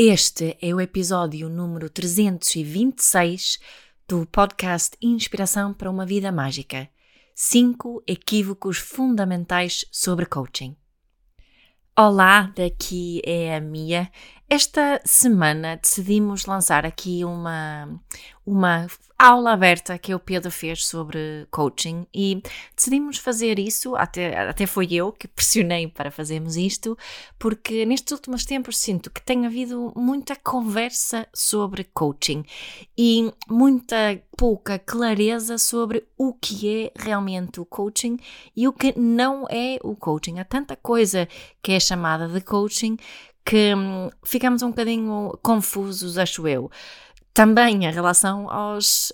Este é o episódio número 326 do podcast Inspiração para uma Vida Mágica. Cinco equívocos fundamentais sobre coaching. Olá, daqui é a Mia. Esta semana decidimos lançar aqui uma, uma aula aberta que o Pedro fez sobre coaching e decidimos fazer isso, até, até foi eu que pressionei para fazermos isto, porque nestes últimos tempos sinto que tem havido muita conversa sobre coaching e muita pouca clareza sobre o que é realmente o coaching e o que não é o coaching. Há tanta coisa que é chamada de coaching que hum, ficamos um bocadinho confusos, acho eu. Também em relação aos,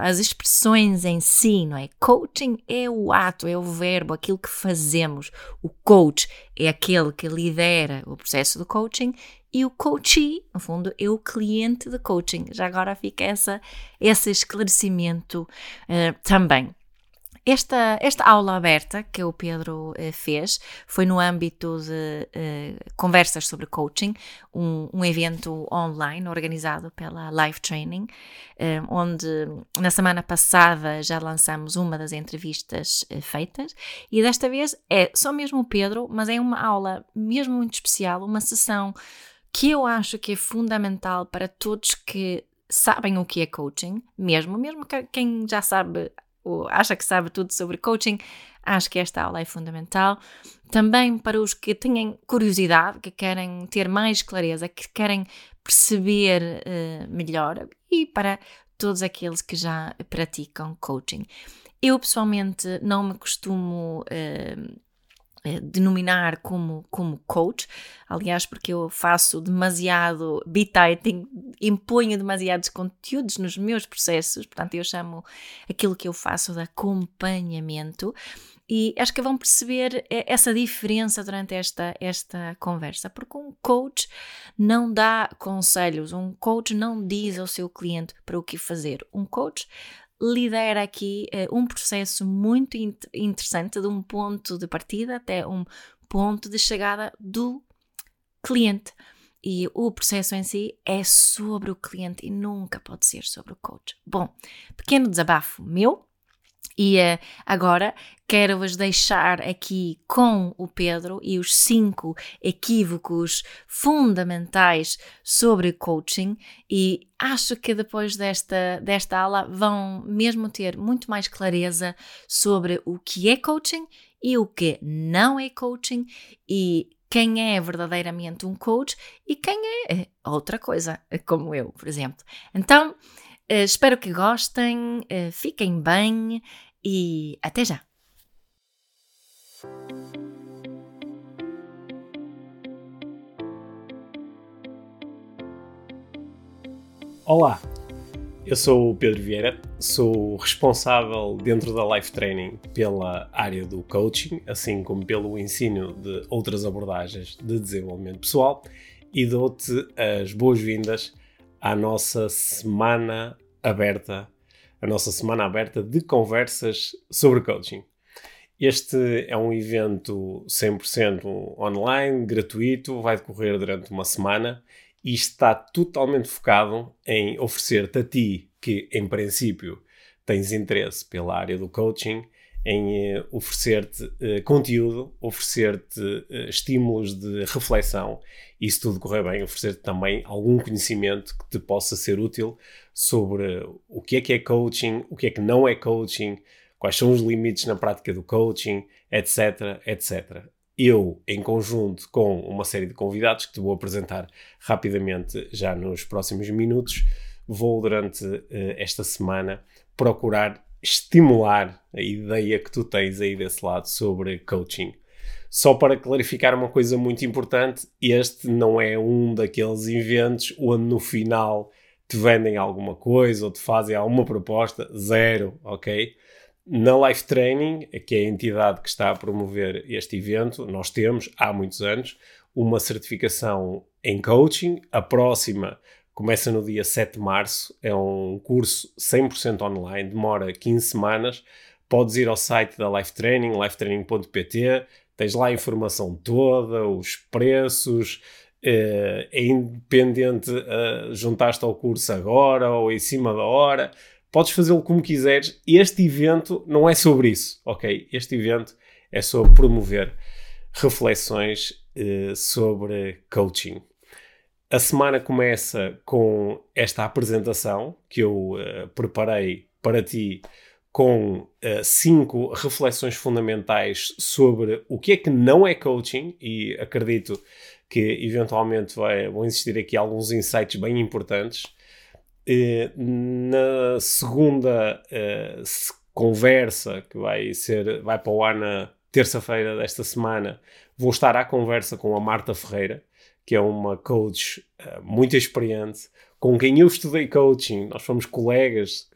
às expressões em si, não é? Coaching é o ato, é o verbo, aquilo que fazemos. O coach é aquele que lidera o processo do coaching e o coachee, no fundo, é o cliente de coaching. Já agora fica essa, esse esclarecimento uh, também. Esta, esta aula aberta que o Pedro eh, fez foi no âmbito de eh, conversas sobre coaching, um, um, evento online organizado pela Life Training, eh, onde na semana passada já lançamos uma das entrevistas eh, feitas e desta vez é só mesmo o Pedro, mas é uma aula mesmo muito especial, uma sessão que eu acho que é fundamental para todos que sabem o que é coaching, mesmo, mesmo quem já sabe ou acha que sabe tudo sobre coaching, acho que esta aula é fundamental. Também para os que têm curiosidade, que querem ter mais clareza, que querem perceber uh, melhor e para todos aqueles que já praticam coaching. Eu pessoalmente não me costumo uh, denominar como, como coach, aliás, porque eu faço demasiado bit-typing, imponho demasiados conteúdos nos meus processos, portanto, eu chamo aquilo que eu faço de acompanhamento. E acho que vão perceber eh, essa diferença durante esta, esta conversa, porque um coach não dá conselhos, um coach não diz ao seu cliente para o que fazer. Um coach lidera aqui uh, um processo muito interessante de um ponto de partida até um ponto de chegada do cliente. E o processo em si é sobre o cliente e nunca pode ser sobre o coach. Bom, pequeno desabafo meu, e uh, agora quero-vos deixar aqui com o Pedro e os cinco equívocos fundamentais sobre coaching e acho que depois desta, desta aula vão mesmo ter muito mais clareza sobre o que é coaching e o que não é coaching e quem é verdadeiramente um coach e quem é eh, outra coisa, como eu, por exemplo. Então, Uh, espero que gostem, fiquem bem e até já! Olá, eu sou o Pedro Vieira, sou responsável dentro da Life Training pela área do coaching, assim como pelo ensino de outras abordagens de desenvolvimento pessoal e dou-te as boas-vindas à nossa semana aberta, a nossa semana aberta de conversas sobre coaching. Este é um evento 100% online, gratuito, vai decorrer durante uma semana e está totalmente focado em oferecer-te a ti, que em princípio tens interesse pela área do coaching, em uh, oferecer-te uh, conteúdo, oferecer-te uh, estímulos de reflexão e, se tudo correr bem, oferecer-te também algum conhecimento que te possa ser útil sobre o que é que é coaching, o que é que não é coaching, quais são os limites na prática do coaching, etc, etc. Eu, em conjunto com uma série de convidados que te vou apresentar rapidamente já nos próximos minutos, vou durante esta semana procurar estimular a ideia que tu tens aí desse lado sobre coaching. Só para clarificar uma coisa muito importante, este não é um daqueles eventos onde no final te vendem alguma coisa ou te fazem alguma proposta, zero, ok? Na Life Training, que é a entidade que está a promover este evento, nós temos há muitos anos uma certificação em coaching. A próxima Começa no dia 7 de março, é um curso 100% online, demora 15 semanas. Podes ir ao site da Life Training, lifetraining.pt, tens lá a informação toda, os preços, é independente, uh, juntaste ao curso agora ou em cima da hora, podes fazê-lo como quiseres. Este evento não é sobre isso, ok? Este evento é sobre promover reflexões uh, sobre coaching. A semana começa com esta apresentação que eu uh, preparei para ti com uh, cinco reflexões fundamentais sobre o que é que não é coaching e acredito que eventualmente vai, vão existir aqui alguns insights bem importantes. Uh, na segunda conversa que vai ser vai para o ar na terça-feira desta semana, vou estar à conversa com a Marta Ferreira, que é uma coach uh, muito experiente, com quem eu estudei coaching, nós fomos colegas,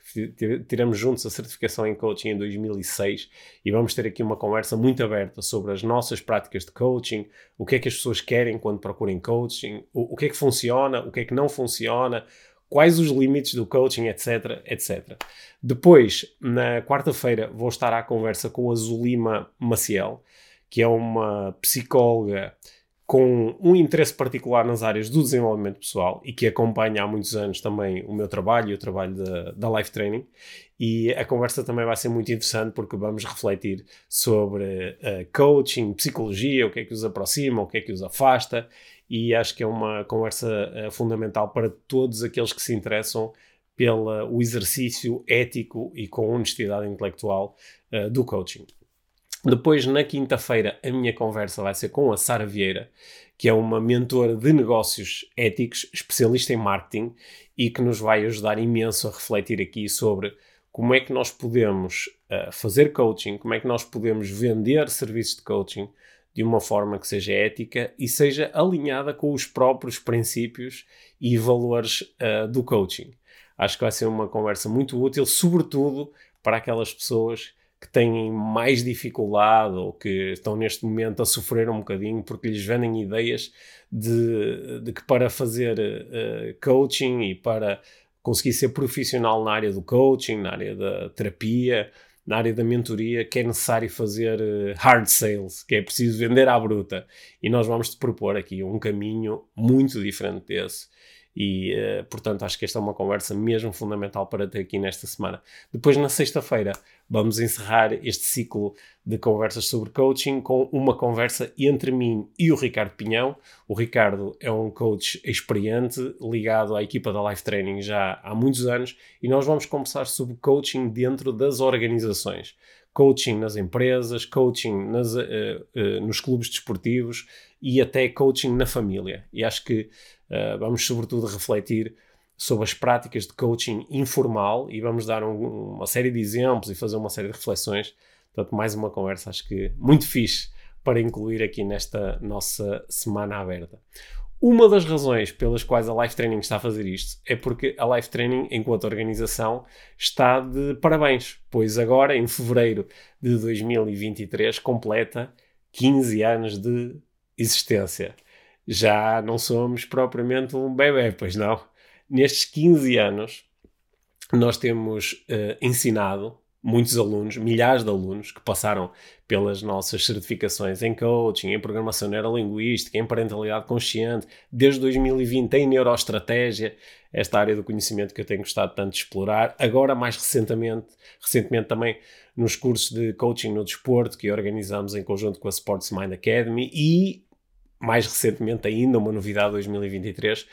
tiramos juntos a certificação em coaching em 2006 e vamos ter aqui uma conversa muito aberta sobre as nossas práticas de coaching, o que é que as pessoas querem quando procuram coaching, o, o que é que funciona, o que é que não funciona, quais os limites do coaching, etc, etc. Depois, na quarta-feira, vou estar à conversa com a Zulima Maciel, que é uma psicóloga com um interesse particular nas áreas do desenvolvimento pessoal e que acompanha há muitos anos também o meu trabalho e o trabalho da, da Life Training. E a conversa também vai ser muito interessante porque vamos refletir sobre uh, coaching, psicologia, o que é que os aproxima, o que é que os afasta. E acho que é uma conversa uh, fundamental para todos aqueles que se interessam pelo exercício ético e com honestidade intelectual uh, do coaching. Depois, na quinta-feira, a minha conversa vai ser com a Sara Vieira, que é uma mentora de negócios éticos, especialista em marketing e que nos vai ajudar imenso a refletir aqui sobre como é que nós podemos uh, fazer coaching, como é que nós podemos vender serviços de coaching de uma forma que seja ética e seja alinhada com os próprios princípios e valores uh, do coaching. Acho que vai ser uma conversa muito útil, sobretudo para aquelas pessoas que têm mais dificuldade ou que estão neste momento a sofrer um bocadinho porque lhes vendem ideias de, de que para fazer uh, coaching e para conseguir ser profissional na área do coaching, na área da terapia, na área da mentoria, que é necessário fazer uh, hard sales, que é preciso vender à bruta. E nós vamos te propor aqui um caminho muito diferente desse e, uh, portanto, acho que esta é uma conversa mesmo fundamental para ter aqui nesta semana. Depois, na sexta-feira, vamos encerrar este ciclo de conversas sobre coaching com uma conversa entre mim e o Ricardo Pinhão. O Ricardo é um coach experiente, ligado à equipa da Life Training já há muitos anos, e nós vamos conversar sobre coaching dentro das organizações. Coaching nas empresas, coaching nas, uh, uh, nos clubes desportivos e até coaching na família. E acho que Uh, vamos, sobretudo, refletir sobre as práticas de coaching informal e vamos dar um, uma série de exemplos e fazer uma série de reflexões. Portanto, mais uma conversa, acho que muito fixe para incluir aqui nesta nossa semana aberta. Uma das razões pelas quais a Life Training está a fazer isto é porque a Life Training, enquanto organização, está de parabéns, pois agora, em fevereiro de 2023, completa 15 anos de existência já não somos propriamente um bebê, pois não? Nestes 15 anos, nós temos uh, ensinado muitos alunos, milhares de alunos que passaram pelas nossas certificações em coaching, em programação neurolinguística, em parentalidade consciente, desde 2020 em neuroestratégia, esta área do conhecimento que eu tenho gostado tanto de explorar. Agora, mais recentemente, recentemente também nos cursos de coaching no desporto que organizamos em conjunto com a Sports Mind Academy e mais recentemente ainda, uma novidade 2023,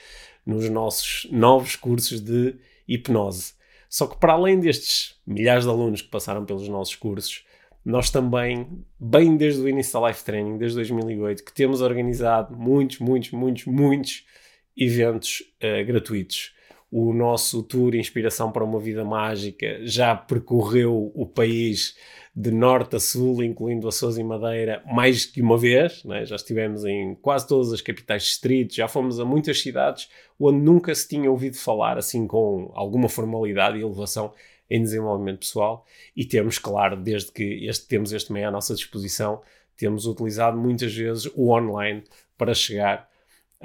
nos nossos novos cursos de hipnose. Só que para além destes milhares de alunos que passaram pelos nossos cursos, nós também, bem desde o início da Life Training, desde 2008, que temos organizado muitos, muitos, muitos, muitos eventos uh, gratuitos. O nosso tour Inspiração para uma Vida Mágica já percorreu o país de norte a sul, incluindo Açores e Madeira, mais que uma vez. Né? Já estivemos em quase todas as capitais distritos, já fomos a muitas cidades onde nunca se tinha ouvido falar assim com alguma formalidade e elevação em desenvolvimento pessoal. E temos, claro, desde que este, temos este meio à nossa disposição, temos utilizado muitas vezes o online para chegar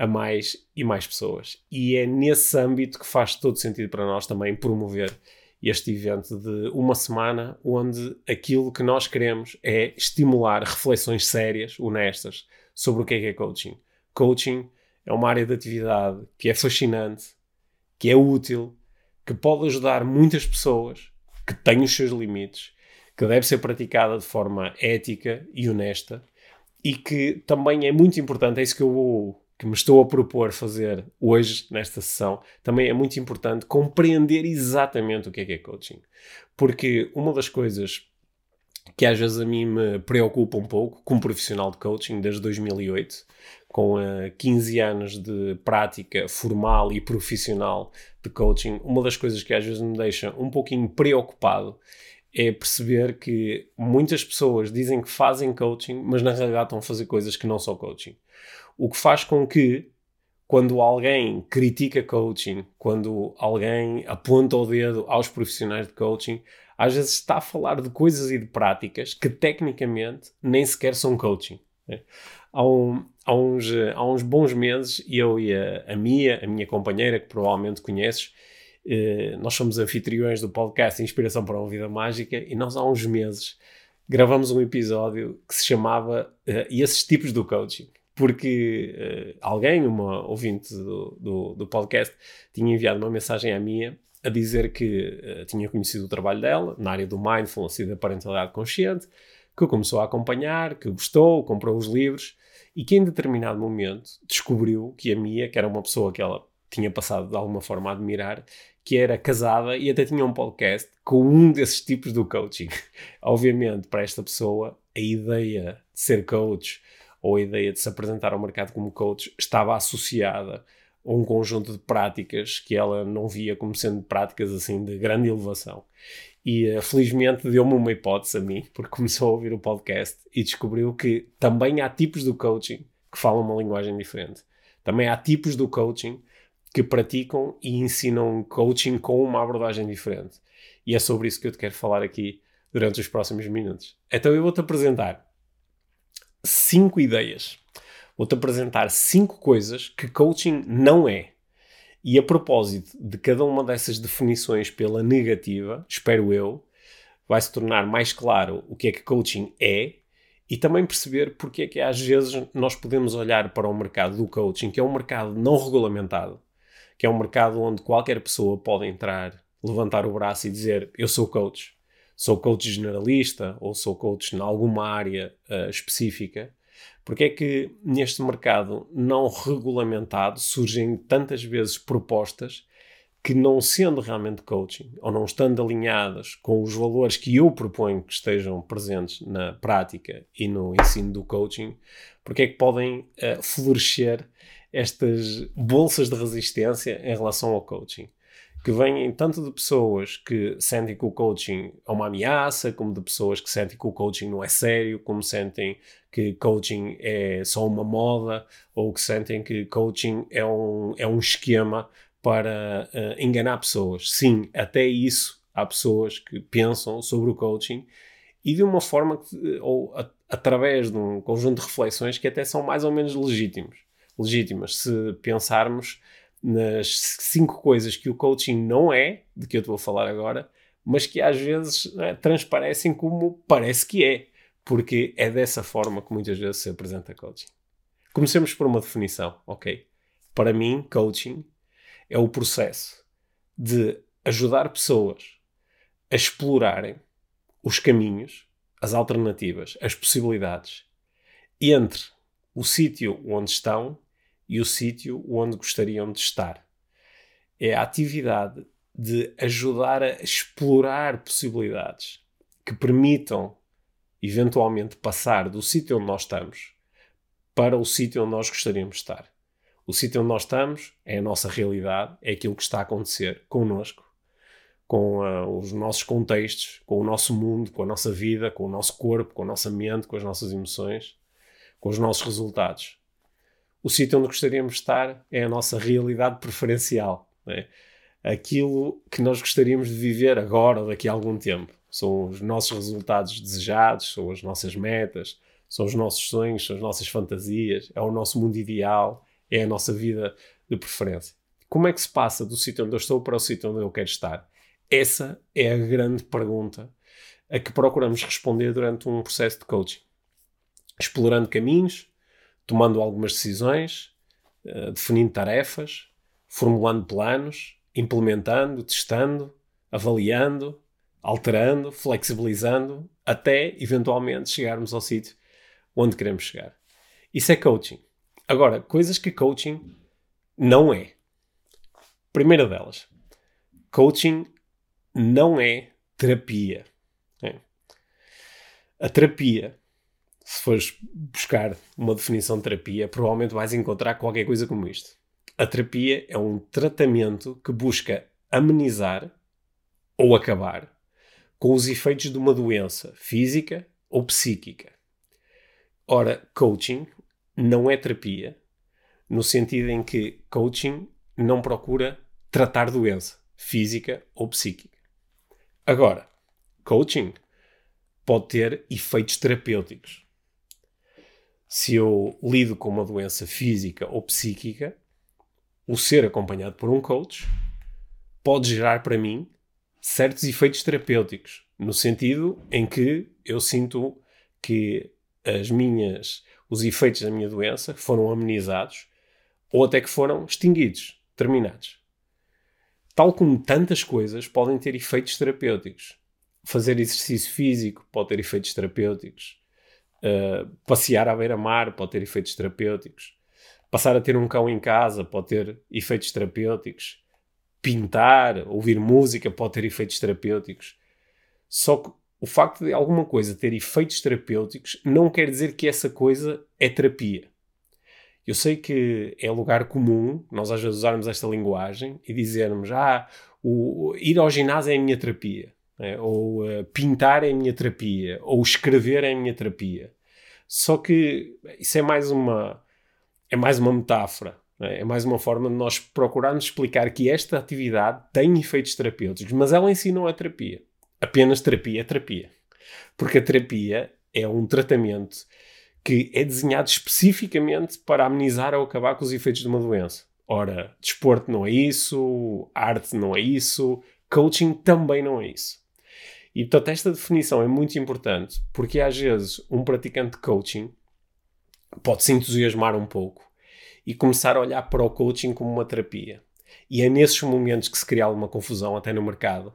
a mais e mais pessoas. E é nesse âmbito que faz todo sentido para nós também promover este evento de uma semana, onde aquilo que nós queremos é estimular reflexões sérias, honestas, sobre o que é que é coaching. Coaching é uma área de atividade que é fascinante, que é útil, que pode ajudar muitas pessoas, que tem os seus limites, que deve ser praticada de forma ética e honesta e que também é muito importante, é isso que eu vou, que me estou a propor fazer hoje nesta sessão, também é muito importante compreender exatamente o que é que é coaching. Porque uma das coisas que às vezes a mim me preocupa um pouco, como profissional de coaching desde 2008, com uh, 15 anos de prática formal e profissional de coaching, uma das coisas que às vezes me deixa um pouquinho preocupado é perceber que muitas pessoas dizem que fazem coaching, mas na realidade estão a fazer coisas que não são coaching. O que faz com que, quando alguém critica coaching, quando alguém aponta o dedo aos profissionais de coaching, às vezes está a falar de coisas e de práticas que tecnicamente nem sequer são coaching. Né? Há, um, há, uns, há uns bons meses, eu e a, a Mia, a minha companheira, que provavelmente conheces, eh, nós somos anfitriões do podcast Inspiração para uma Vida Mágica e nós há uns meses gravamos um episódio que se chamava uh, Esses Tipos do Coaching. Porque uh, alguém, uma ouvinte do, do, do, podcast, tinha enviado uma mensagem à minha a dizer que uh, tinha conhecido o trabalho dela na área do mindfulness e da parentalidade consciente, que começou a acompanhar, que gostou, comprou os livros e que em determinado momento descobriu que a Mia, que era uma pessoa que ela tinha passado de alguma forma a admirar, que era casada e até tinha um podcast com um desses tipos do coaching. Obviamente, para esta pessoa, a ideia de ser coach ou a ideia de se apresentar ao mercado como coach estava associada a um conjunto de práticas que ela não via como sendo práticas assim de grande elevação. E uh, felizmente deu-me uma hipótese a mim, porque começou a ouvir o podcast e descobriu que também há tipos do coaching que falam uma linguagem diferente. Também há tipos do coaching que praticam e ensinam coaching com uma abordagem diferente. E é sobre isso que eu te quero falar aqui durante os próximos minutos. Então eu vou-te apresentar cinco ideias. Vou-te apresentar cinco coisas que coaching não é. E a propósito de cada uma dessas definições pela negativa, espero eu, vai se tornar mais claro o que é que coaching é e também perceber porque é que às vezes nós podemos olhar para o mercado do coaching, que é um mercado não regulamentado, que é um mercado onde qualquer pessoa pode entrar, levantar o braço e dizer: Eu sou coach, sou coach generalista ou sou coach em alguma área uh, específica. Porque é que neste mercado não regulamentado surgem tantas vezes propostas que, não sendo realmente coaching ou não estando alinhadas com os valores que eu proponho que estejam presentes na prática e no ensino do coaching, porque é que podem uh, florescer estas bolsas de resistência em relação ao coaching, que vêm tanto de pessoas que sentem que o coaching é uma ameaça, como de pessoas que sentem que o coaching não é sério, como sentem que coaching é só uma moda, ou que sentem que coaching é um, é um esquema para uh, enganar pessoas. Sim, até isso há pessoas que pensam sobre o coaching e de uma forma que, ou a, através de um conjunto de reflexões que até são mais ou menos legítimos legítimas. Se pensarmos nas cinco coisas que o coaching não é, de que eu te vou falar agora, mas que às vezes é, transparecem como parece que é, porque é dessa forma que muitas vezes se apresenta coaching. Comecemos por uma definição, ok? Para mim, coaching é o processo de ajudar pessoas a explorarem os caminhos, as alternativas, as possibilidades entre o sítio onde estão e o sítio onde gostariam de estar. É a atividade de ajudar a explorar possibilidades que permitam eventualmente passar do sítio onde nós estamos para o sítio onde nós gostaríamos de estar. O sítio onde nós estamos é a nossa realidade, é aquilo que está a acontecer connosco, com uh, os nossos contextos, com o nosso mundo, com a nossa vida, com o nosso corpo, com a nossa mente, com as nossas emoções, com os nossos resultados o sítio onde gostaríamos de estar é a nossa realidade preferencial. É? Aquilo que nós gostaríamos de viver agora ou daqui a algum tempo. São os nossos resultados desejados, são as nossas metas, são os nossos sonhos, são as nossas fantasias, é o nosso mundo ideal, é a nossa vida de preferência. Como é que se passa do sítio onde eu estou para o sítio onde eu quero estar? Essa é a grande pergunta a que procuramos responder durante um processo de coaching. Explorando caminhos, tomando algumas decisões, uh, definindo tarefas, formulando planos, implementando, testando, avaliando, alterando, flexibilizando, até eventualmente chegarmos ao sítio onde queremos chegar. Isso é coaching. Agora, coisas que coaching não é. Primeira delas, coaching não é terapia. É. A terapia, se fores buscar uma definição de terapia, provavelmente vais encontrar qualquer coisa como isto. A terapia é um tratamento que busca amenizar ou acabar com os efeitos de uma doença física ou psíquica. Ora, coaching não é terapia, no sentido em que coaching não procura tratar doença física ou psíquica. Agora, coaching pode ter efeitos terapêuticos. Se eu lido com uma doença física ou psíquica, o ser acompanhado por um coach pode gerar para mim certos efeitos terapêuticos, no sentido em que eu sinto que as minhas, os efeitos da minha doença foram amenizados ou até que foram extinguidos, terminados. Tal como tantas coisas podem ter efeitos terapêuticos. Fazer exercício físico pode ter efeitos terapêuticos. Uh, passear à beira-mar pode ter efeitos terapêuticos. Passar a ter um cão em casa pode ter efeitos terapêuticos pintar, ouvir música pode ter efeitos terapêuticos. Só que o facto de alguma coisa ter efeitos terapêuticos não quer dizer que essa coisa é terapia. Eu sei que é lugar comum nós às vezes usarmos esta linguagem e dizermos ah, o, ir ao ginásio é a minha terapia? Ou uh, pintar é a minha terapia, ou escrever é a minha terapia. Só que isso é mais uma é mais uma metáfora. É? é mais uma forma de nós procurarmos explicar que esta atividade tem efeitos terapêuticos, mas ela em si não é terapia. Apenas terapia é terapia. Porque a terapia é um tratamento que é desenhado especificamente para amenizar ou acabar com os efeitos de uma doença. Ora, desporto não é isso, arte não é isso, coaching também não é isso. E portanto, esta definição é muito importante porque às vezes um praticante de coaching pode se entusiasmar um pouco e começar a olhar para o coaching como uma terapia. E é nesses momentos que se cria alguma confusão, até no mercado,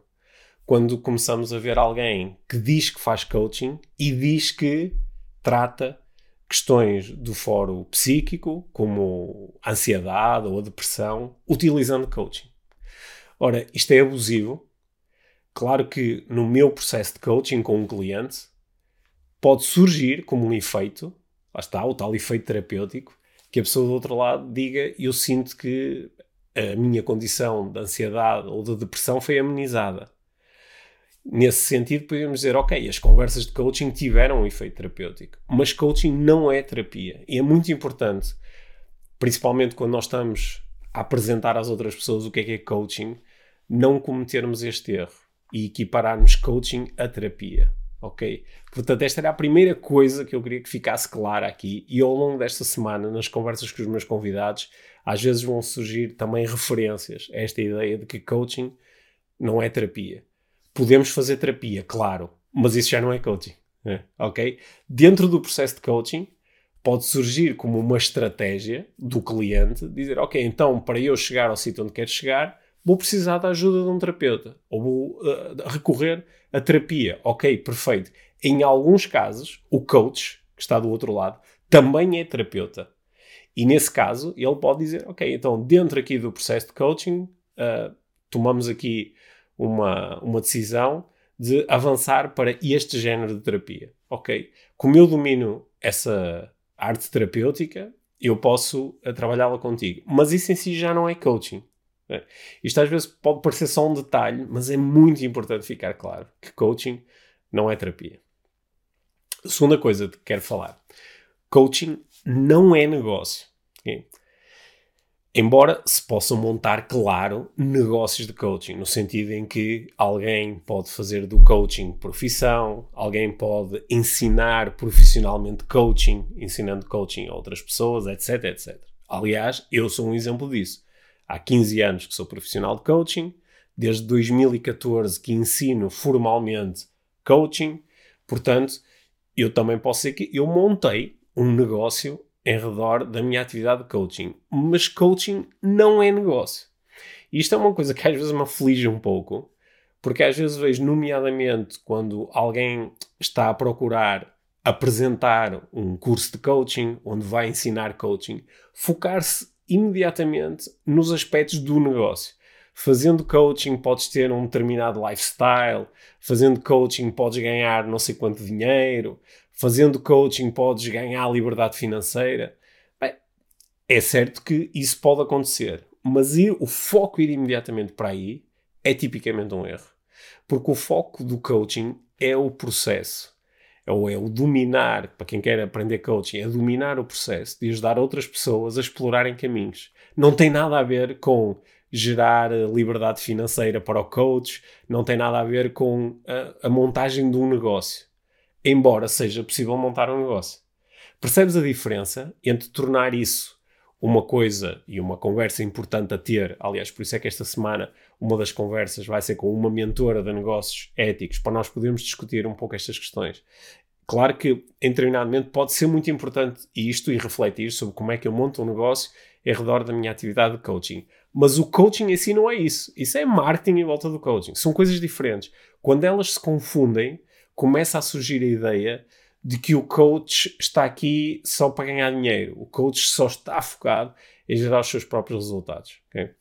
quando começamos a ver alguém que diz que faz coaching e diz que trata questões do foro psíquico, como a ansiedade ou a depressão, utilizando coaching. Ora, isto é abusivo. Claro que no meu processo de coaching com um cliente pode surgir como um efeito, lá está, o tal efeito terapêutico, que a pessoa do outro lado diga: Eu sinto que a minha condição de ansiedade ou de depressão foi amenizada. Nesse sentido, podemos dizer: Ok, as conversas de coaching tiveram um efeito terapêutico, mas coaching não é terapia. E é muito importante, principalmente quando nós estamos a apresentar às outras pessoas o que é que é coaching, não cometermos este erro e equipararmos coaching a terapia ok? Portanto, esta era a primeira coisa que eu queria que ficasse clara aqui e ao longo desta semana, nas conversas com os meus convidados, às vezes vão surgir também referências a esta ideia de que coaching não é terapia. Podemos fazer terapia, claro, mas isso já não é coaching, né? ok? Dentro do processo de coaching, pode surgir como uma estratégia do cliente dizer, ok, então para eu chegar ao sítio onde quero chegar, vou precisar da ajuda de um terapeuta ou vou uh, recorrer a terapia. Ok, perfeito. Em alguns casos, o coach, que está do outro lado, também é terapeuta. E nesse caso, ele pode dizer: Ok, então, dentro aqui do processo de coaching, uh, tomamos aqui uma, uma decisão de avançar para este género de terapia. Ok, como eu domino essa arte terapêutica, eu posso uh, trabalhá-la contigo. Mas isso em si já não é coaching. É. Isto às vezes pode parecer só um detalhe, mas é muito importante ficar claro que coaching não é terapia. A segunda coisa que quero falar: coaching não é negócio. Okay? Embora se possam montar, claro, negócios de coaching, no sentido em que alguém pode fazer do coaching profissão, alguém pode ensinar profissionalmente coaching, ensinando coaching a outras pessoas, etc, etc. Aliás, eu sou um exemplo disso há 15 anos que sou profissional de coaching, desde 2014 que ensino formalmente coaching, portanto, eu também posso dizer que eu montei um negócio em redor da minha atividade de coaching. Mas coaching não é negócio. Isto é uma coisa que às vezes me aflige um pouco, porque às vezes vejo, nomeadamente, quando alguém está a procurar apresentar um curso de coaching, onde vai ensinar coaching, focar-se imediatamente nos aspectos do negócio. Fazendo coaching podes ter um determinado lifestyle, fazendo coaching podes ganhar não sei quanto dinheiro, fazendo coaching podes ganhar liberdade financeira. Bem, é certo que isso pode acontecer, mas ir, o foco ir imediatamente para aí é tipicamente um erro. Porque o foco do coaching é o processo. Ou é o dominar, para quem quer aprender coaching, é dominar o processo de ajudar outras pessoas a explorarem caminhos. Não tem nada a ver com gerar liberdade financeira para o coach, não tem nada a ver com a, a montagem de um negócio embora seja possível montar um negócio. Percebes a diferença entre tornar isso uma coisa e uma conversa importante a ter? Aliás, por isso é que esta semana uma das conversas vai ser com uma mentora de negócios éticos para nós podermos discutir um pouco estas questões. Claro que, em determinado momento, pode ser muito importante isto e refletir sobre como é que eu monto um negócio em redor da minha atividade de coaching. Mas o coaching em si não é isso. Isso é marketing em volta do coaching. São coisas diferentes. Quando elas se confundem, começa a surgir a ideia de que o coach está aqui só para ganhar dinheiro. O coach só está focado em gerar os seus próprios resultados. Okay?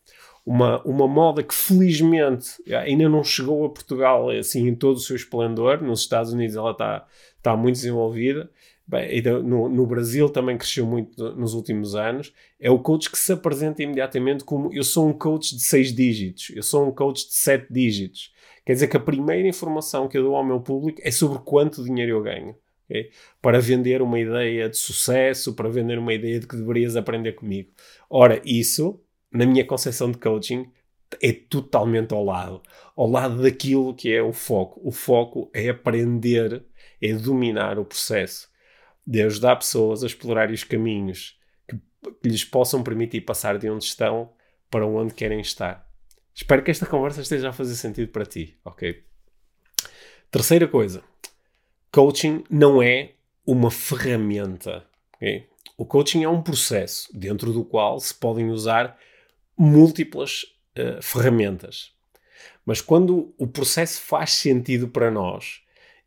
Uma, uma moda que felizmente ainda não chegou a Portugal assim em todo o seu esplendor. Nos Estados Unidos ela está, está muito desenvolvida. Bem, no, no, Brasil também cresceu muito nos últimos anos. É o coach que se apresenta imediatamente como eu sou um coach de seis dígitos, eu sou um coach de sete dígitos. Quer dizer que a primeira informação que eu dou ao meu público é sobre quanto dinheiro eu ganho. Okay? Para vender uma ideia de sucesso, para vender uma ideia de que deverias aprender comigo. Ora, isso, na minha concepção de coaching, é totalmente ao lado. Ao lado daquilo que é o foco. O foco é aprender, é dominar o processo de ajudar pessoas a explorar os caminhos que, que lhes possam permitir passar de onde estão para onde querem estar. Espero que esta conversa esteja a fazer sentido para ti, ok? Terceira coisa, coaching não é uma ferramenta? O coaching é um processo dentro do qual se podem usar múltiplas uh, ferramentas. Mas quando o processo faz sentido para nós,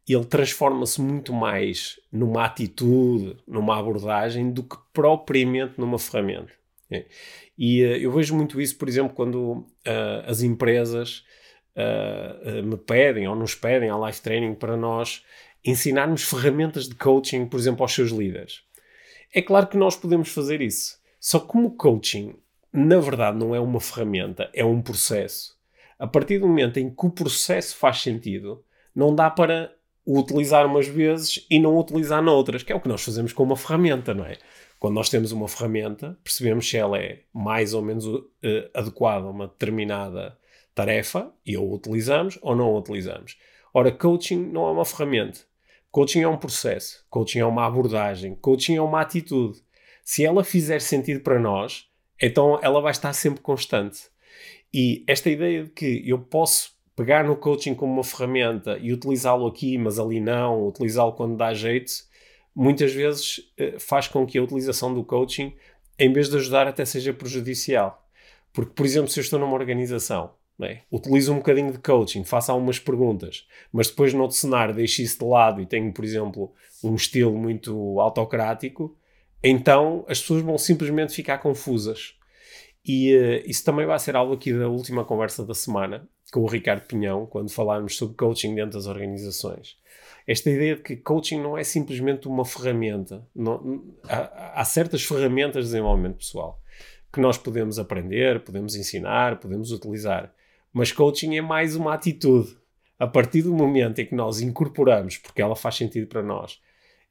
ele transforma-se muito mais numa atitude, numa abordagem, do que propriamente numa ferramenta. Okay? E uh, eu vejo muito isso, por exemplo, quando uh, as empresas uh, me pedem ou nos pedem a live training para nós ensinarmos ferramentas de coaching, por exemplo, aos seus líderes. É claro que nós podemos fazer isso. Só como coaching, na verdade, não é uma ferramenta, é um processo. A partir do momento em que o processo faz sentido, não dá para o utilizar umas vezes e não utilizar noutras, que é o que nós fazemos com uma ferramenta, não é? Quando nós temos uma ferramenta, percebemos se ela é mais ou menos uh, adequada a uma determinada tarefa e a utilizamos ou não utilizamos. Ora, coaching não é uma ferramenta. Coaching é um processo. Coaching é uma abordagem. Coaching é uma atitude. Se ela fizer sentido para nós, então ela vai estar sempre constante. E esta ideia de que eu posso pegar no coaching como uma ferramenta e utilizá-lo aqui, mas ali não, utilizá-lo quando dá jeito, muitas vezes eh, faz com que a utilização do coaching, em vez de ajudar, até seja prejudicial. Porque, por exemplo, se eu estou numa organização, é? utilizo um bocadinho de coaching, faço algumas perguntas, mas depois no outro cenário deixo isso de lado e tenho, por exemplo, um estilo muito autocrático, então as pessoas vão simplesmente ficar confusas. E uh, isso também vai ser algo aqui da última conversa da semana com o Ricardo Pinhão, quando falarmos sobre coaching dentro das organizações esta ideia de que coaching não é simplesmente uma ferramenta. Não, há, há, certas ferramentas de desenvolvimento pessoal que nós podemos aprender, podemos ensinar, podemos utilizar. Mas coaching é mais uma atitude. A partir do momento em que nós incorporamos, porque ela faz sentido para nós,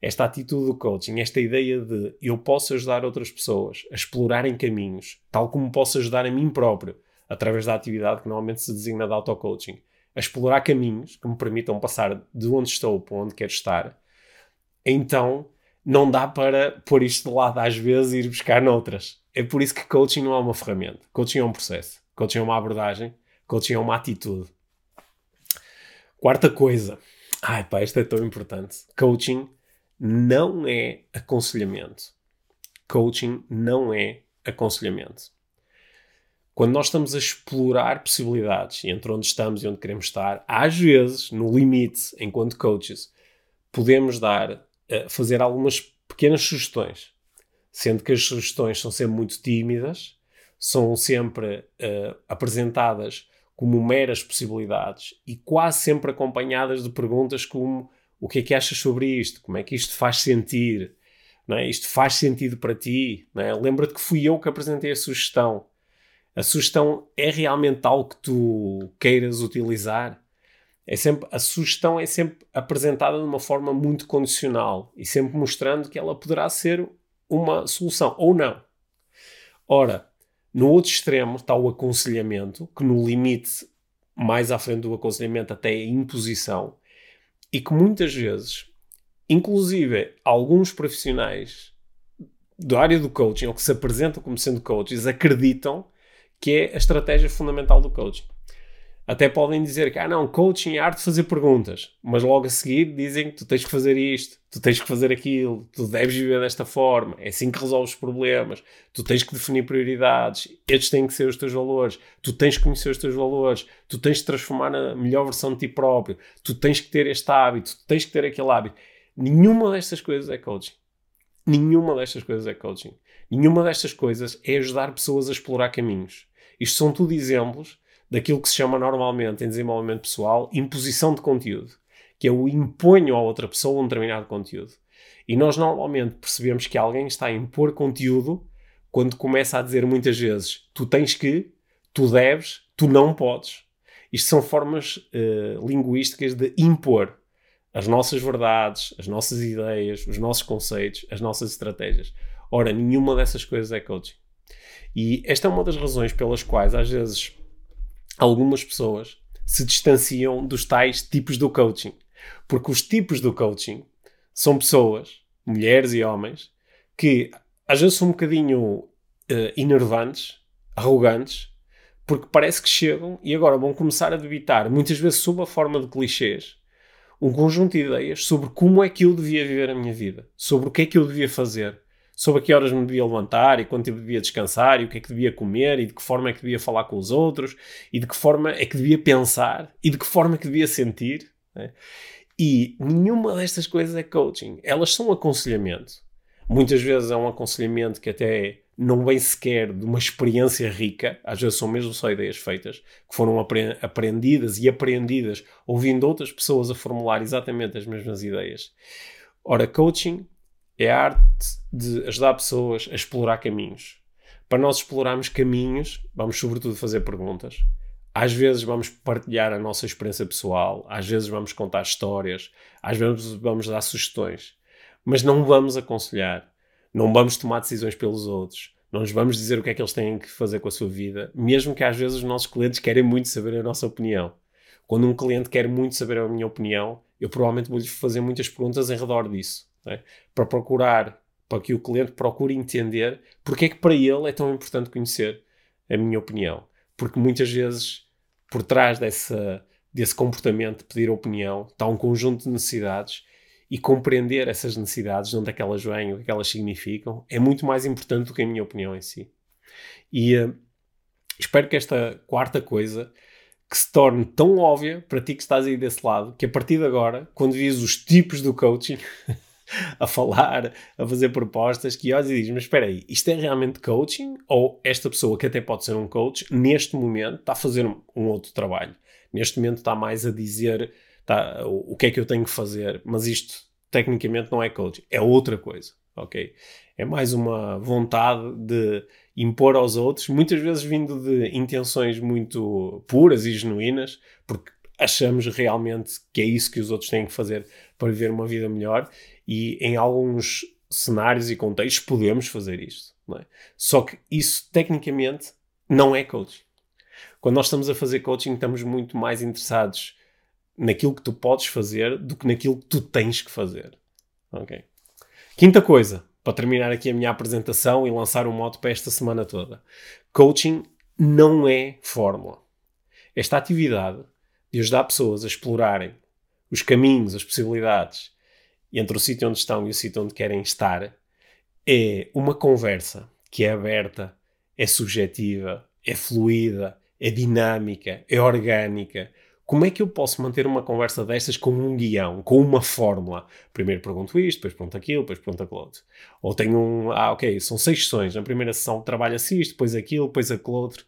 esta atitude do coaching, esta ideia de eu posso ajudar outras pessoas a explorarem caminhos, tal como posso ajudar a mim próprio, através da atividade que normalmente se designa de auto-coaching a explorar caminhos que me permitam passar de onde estou para onde quero estar, então não dá para pôr isto de lado às vezes e ir buscar noutras. É por isso que coaching não é uma ferramenta. Coaching é um processo. Coaching é uma abordagem. Coaching é uma atitude. Quarta coisa. Ai pá, isto é tão importante. Coaching não é aconselhamento. coaching não é aconselhamento. Quando nós estamos a explorar possibilidades entre onde estamos e onde queremos estar, às vezes, no limite, enquanto coaches, podemos dar, eh, fazer algumas pequenas sugestões, sendo que as sugestões são sempre muito tímidas, são sempre uh, apresentadas como meras possibilidades e quase sempre acompanhadas de perguntas como o que é que achas sobre isto? Como é que isto faz sentir? Não é? Isto faz sentido para ti? É? Lembra-te que fui eu que apresentei a sugestão. A sugestão é realmente algo que tu queiras utilizar? É sempre, a sugestão é sempre apresentada de uma forma muito condicional e sempre mostrando que ela poderá ser uma solução ou não. Ora, no outro extremo está o aconselhamento, que no limite, mais à frente do aconselhamento, até é a imposição, e que muitas vezes, inclusive alguns profissionais da área do coaching ou que se apresentam como sendo coaches acreditam que é a estratégia fundamental do coaching. Até podem dizer que, ah não, coaching é arte de fazer perguntas, mas logo a seguir dizem que tu tens que fazer isto, tu tens que fazer aquilo, tu deves viver desta forma, é assim que resolves problemas, tu tens que definir prioridades, estes têm que ser os teus valores, tu tens que conhecer os teus valores, tu tens que transformar na melhor versão de ti próprio, tu tens que ter este hábito, tu tens que ter aquele hábito. Nenhuma destas coisas é coaching. Nenhuma destas coisas é coaching. Nenhuma destas coisas é ajudar pessoas a explorar caminhos. Isto são tudo exemplos daquilo que se chama normalmente em desenvolvimento pessoal imposição de conteúdo, que é o imponho a outra pessoa um determinado conteúdo. E nós normalmente percebemos que alguém está a impor conteúdo quando começa a dizer muitas vezes tu tens que, tu deves, tu não podes. Isto são formas uh, linguísticas de impor as nossas verdades, as nossas ideias, os nossos conceitos, as nossas estratégias. Ora, nenhuma dessas coisas é coaching. E esta é uma das razões pelas quais, às vezes, algumas pessoas se distanciam dos tais tipos do coaching. Porque os tipos do coaching são pessoas, mulheres e homens, que às vezes são um bocadinho uh, enervantes, arrogantes, porque parece que chegam e agora vão começar a debitar, muitas vezes sob a forma de clichês, um conjunto de ideias sobre como é que eu devia viver a minha vida, sobre o que é que eu devia fazer, sobre a que horas me devia levantar e quanto tempo devia descansar e o que é que devia comer e de que forma é que devia falar com os outros e de que forma é que devia pensar e de que forma é que devia sentir. Né? E nenhuma destas coisas é coaching. Elas são aconselhamento. Muitas vezes é um aconselhamento que até não vem sequer de uma experiência rica, às vezes são mesmo só ideias feitas, que foram aprendidas e apreendidas ouvindo outras pessoas a formular exatamente as mesmas ideias. Ora, coaching é a arte de ajudar pessoas a explorar caminhos. Para nós explorarmos caminhos, vamos sobretudo fazer perguntas. Às vezes vamos partilhar a nossa experiência pessoal, às vezes vamos contar histórias, às vezes vamos dar sugestões, mas não vamos aconselhar, não vamos tomar decisões pelos outros, não nos vamos dizer o que é que eles têm que fazer com a sua vida, mesmo que às vezes os nossos clientes querem muito saber a nossa opinião. Quando um cliente quer muito saber a minha opinião, eu provavelmente vou-lhe fazer muitas perguntas em redor disso é? para procurar, para que o cliente procure entender porque é que para ele é tão importante conhecer a minha opinião. Porque muitas vezes, por trás dessa, desse comportamento de pedir opinião, está um conjunto de necessidades e compreender essas necessidades, de onde é que elas vêm, o que, é que elas significam, é muito mais importante do que a minha opinião em si. E uh, espero que esta quarta coisa que se torne tão óbvia para ti que estás aí desse lado, que a partir de agora, quando vis os tipos do coaching, a falar, a fazer propostas, que olhas e dizes, mas espera aí, isto é realmente coaching? Ou esta pessoa, que até pode ser um coach, neste momento está a fazer um, um outro trabalho? Neste momento está mais a dizer tá, o, o que é que eu tenho que fazer, mas isto tecnicamente não é coaching, é outra coisa, ok? É mais uma vontade de impor aos outros, muitas vezes vindo de intenções muito puras e genuínas, porque achamos realmente que é isso que os outros têm que fazer para viver uma vida melhor e em alguns cenários e contextos podemos fazer isto. É? Só que isso tecnicamente não é coaching. Quando nós estamos a fazer coaching, estamos muito mais interessados naquilo que tu podes fazer do que naquilo que tu tens que fazer. Ok? Quinta coisa, para terminar aqui a minha apresentação e lançar um moto para esta semana toda. Coaching não é fórmula. Esta atividade de ajudar pessoas a explorarem os caminhos, as possibilidades entre o sítio onde estão e o sítio onde querem estar, é uma conversa que é aberta, é subjetiva, é fluida, é dinâmica, é orgânica. Como é que eu posso manter uma conversa destas com um guião, com uma fórmula? Primeiro pergunto isto, depois pergunto aquilo, depois pergunto aquilo outro. Ou tenho um, ah, ok, são seis sessões, na primeira sessão trabalha-se isto, depois aquilo, depois aquilo outro.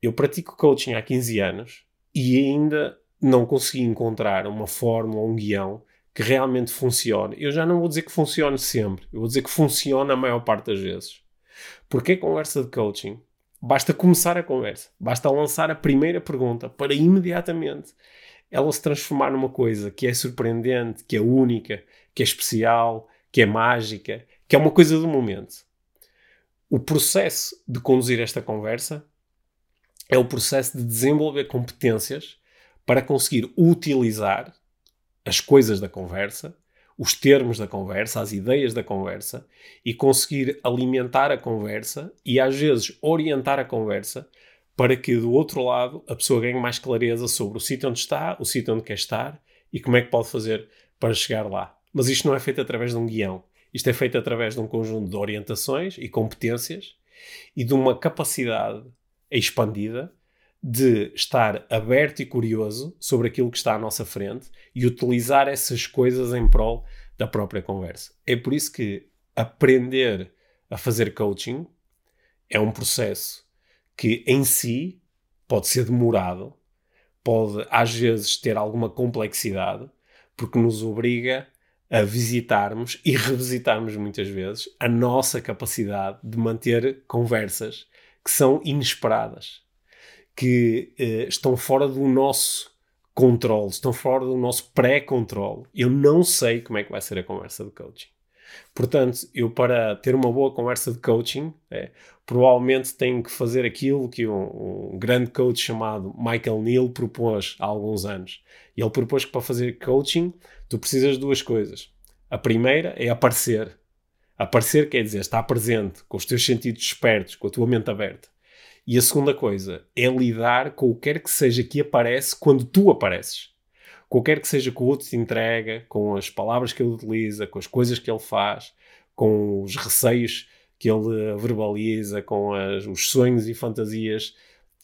Eu pratico coaching há 15 anos e ainda não consegui encontrar uma fórmula, um guião que realmente funcione. Eu já não vou dizer que funcione sempre, eu vou dizer que funciona a maior parte das vezes. Porque conversa de coaching basta começar a conversa, basta lançar a primeira pergunta para imediatamente ela se transformar numa coisa que é surpreendente, que é única, que é especial, que é mágica, que é uma coisa do momento. O processo de conduzir esta conversa é o processo de desenvolver competências para conseguir utilizar as coisas da conversa, os termos da conversa, as ideias da conversa e conseguir alimentar a conversa e às vezes orientar a conversa para que do outro lado a pessoa ganhe mais clareza sobre o sítio onde está, o sítio onde quer estar e como é que pode fazer para chegar lá. Mas isto não é feito através de um guião. Isto é feito através de um conjunto de orientações e competências e de uma capacidade expandida de estar aberto e curioso sobre aquilo que está à nossa frente e utilizar essas coisas em prol da própria conversa. É por isso que aprender a fazer coaching é um processo que em si pode ser demorado, pode às vezes ter alguma complexidade, porque nos obriga a visitarmos e revisitarmos muitas vezes a nossa capacidade de manter conversas que são inesperadas que uh, estão fora do nosso controle, estão fora do nosso pré-controle. Eu não sei como é que vai ser a conversa de coaching. Portanto, eu para ter uma boa conversa de coaching, é, provavelmente tenho que fazer aquilo que um, um, grande coach chamado Michael Neal propôs há alguns anos. E ele propôs que para fazer coaching tu precisas de duas coisas. A primeira é aparecer. Aparecer quer dizer estar presente, com os teus sentidos espertos, com a tua mente aberta. E a segunda coisa é lidar com o que quer que seja que aparece quando tu apareces. Qualquer que seja que o outro te entrega, com as palavras que ele utiliza, com as coisas que ele faz, com os receios que ele verbaliza, com as, os sonhos e fantasias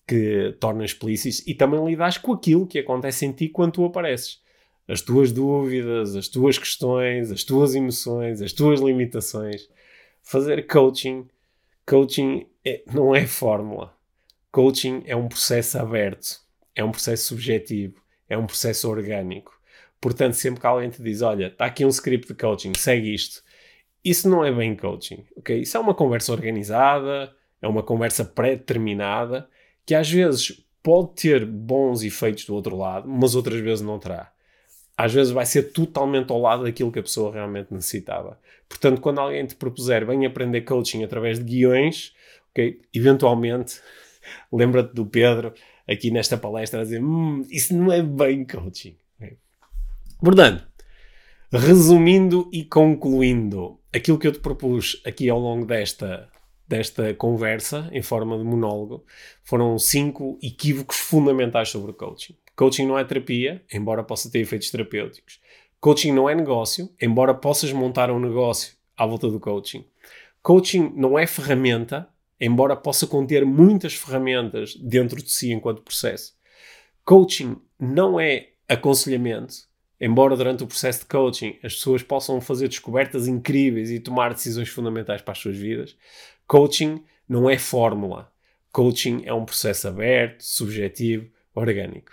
que tornam explícitos e também lidas com aquilo que acontece em ti quando tu apareces. As tuas dúvidas, as tuas questões, as tuas emoções, as tuas limitações. Fazer coaching, coaching é, não é fórmula. Coaching é um processo aberto, é um processo subjetivo, é um processo orgânico. Portanto, sempre que alguém te diz, olha, está aqui um script de coaching, segue isto, isso não é bem coaching, ok? Isso é uma conversa organizada, é uma conversa pré-determinada, que às vezes pode ter bons efeitos do outro lado, mas outras vezes não terá. Às vezes vai ser totalmente ao lado daquilo que a pessoa realmente necessitava. Portanto, quando alguém te propuser, vem aprender coaching através de guiões, ok? Eventualmente lembra-te do Pedro aqui nesta palestra a dizer: hum, isso não é bem coaching. Portanto, resumindo e concluindo, aquilo que eu te propus aqui ao longo desta, desta conversa, em forma de monólogo, foram cinco equívocos fundamentais sobre coaching. Coaching não é terapia, embora possa ter efeitos terapêuticos. Coaching não é negócio, embora possas montar um negócio à volta do coaching. Coaching não é ferramenta, embora possa conter muitas ferramentas dentro de si enquanto processo. Coaching não é aconselhamento, embora durante o processo de coaching as pessoas possam fazer descobertas incríveis e tomar decisões fundamentais para as suas vidas. Coaching não é fórmula. Coaching é um processo aberto, subjetivo, orgânico.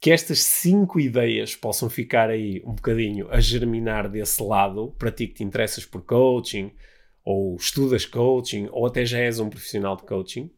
Que estas cinco ideias possam ficar aí um bocadinho a germinar desse lado, para ti que te interessas por coaching, ou estudas coaching, ou até já és um profissional de coaching,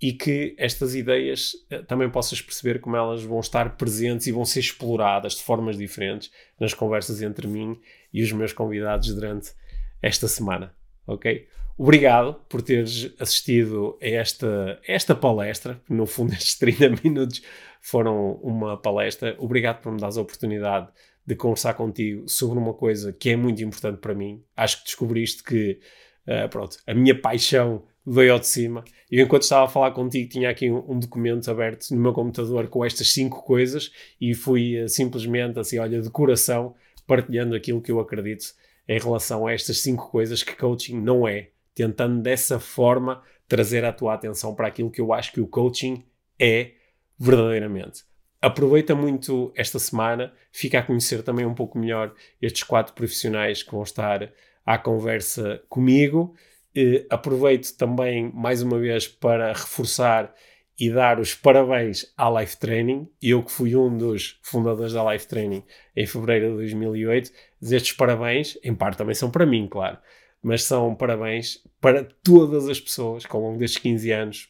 e que estas ideias eh, também possas perceber como elas vão estar presentes e vão ser exploradas de formas diferentes nas conversas entre mim e os meus convidados durante esta semana. Ok? Obrigado por teres assistido a esta, esta palestra, no fundo estes 30 minutos foram uma palestra. Obrigado por me dar a oportunidade de conversar contigo sobre uma coisa que é muito importante para mim. Acho que descobriste que, uh, pronto, a minha paixão veio ao de cima. E enquanto estava a falar contigo, tinha aqui um, um documento aberto no meu computador com estas cinco coisas e fui uh, simplesmente, assim, olha, de coração, partilhando aquilo que eu acredito em relação a estas cinco coisas que coaching não é, tentando dessa forma trazer a tua atenção para aquilo que eu acho que o coaching é verdadeiramente. Aproveita muito esta semana, fica a conhecer também um pouco melhor estes quatro profissionais que vão estar à conversa comigo. Eh, aproveito também mais uma vez para reforçar e dar os parabéns à Life Training. Eu que fui um dos fundadores da Life Training em fevereiro de 2008, estes parabéns, em parte também são para mim, claro, mas são parabéns para todas as pessoas que ao longo destes 15 anos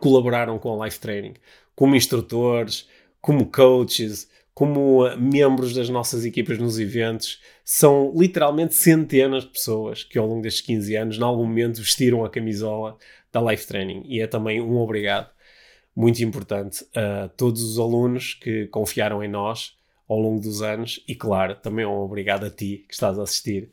colaboraram com a Life Training, como instrutores, como coaches, como uh, membros das nossas equipas nos eventos. São literalmente centenas de pessoas que ao longo destes 15 anos, em algum momento, vestiram a camisola da Life Training. E é também um obrigado muito importante a todos os alunos que confiaram em nós ao longo dos anos e, claro, também um obrigado a ti que estás a assistir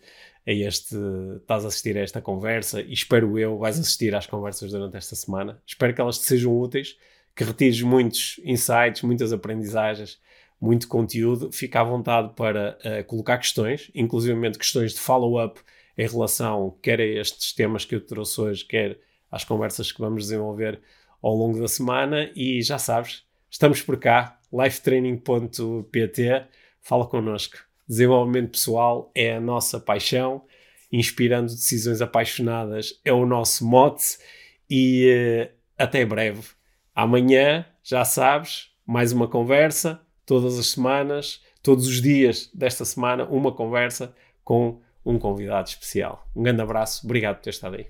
a este, estás a assistir a esta conversa e espero eu vais assistir às conversas durante esta semana. Espero que elas te sejam úteis, que retires muitos insights, muitas aprendizagens, muito conteúdo. Fica à vontade para uh, colocar questões, inclusivamente questões de follow-up em relação quer a estes temas que eu trouxe hoje, quer às conversas que vamos desenvolver ao longo da semana. E já sabes, estamos por cá, lifetraining.pt, fala connosco. Desenvolvimento pessoal é a nossa paixão, inspirando decisões apaixonadas é o nosso mote e uh, até breve. Amanhã, já sabes, mais uma conversa, todas as semanas, todos os dias desta semana, uma conversa com um convidado especial. Um grande abraço, obrigado por ter estado aí.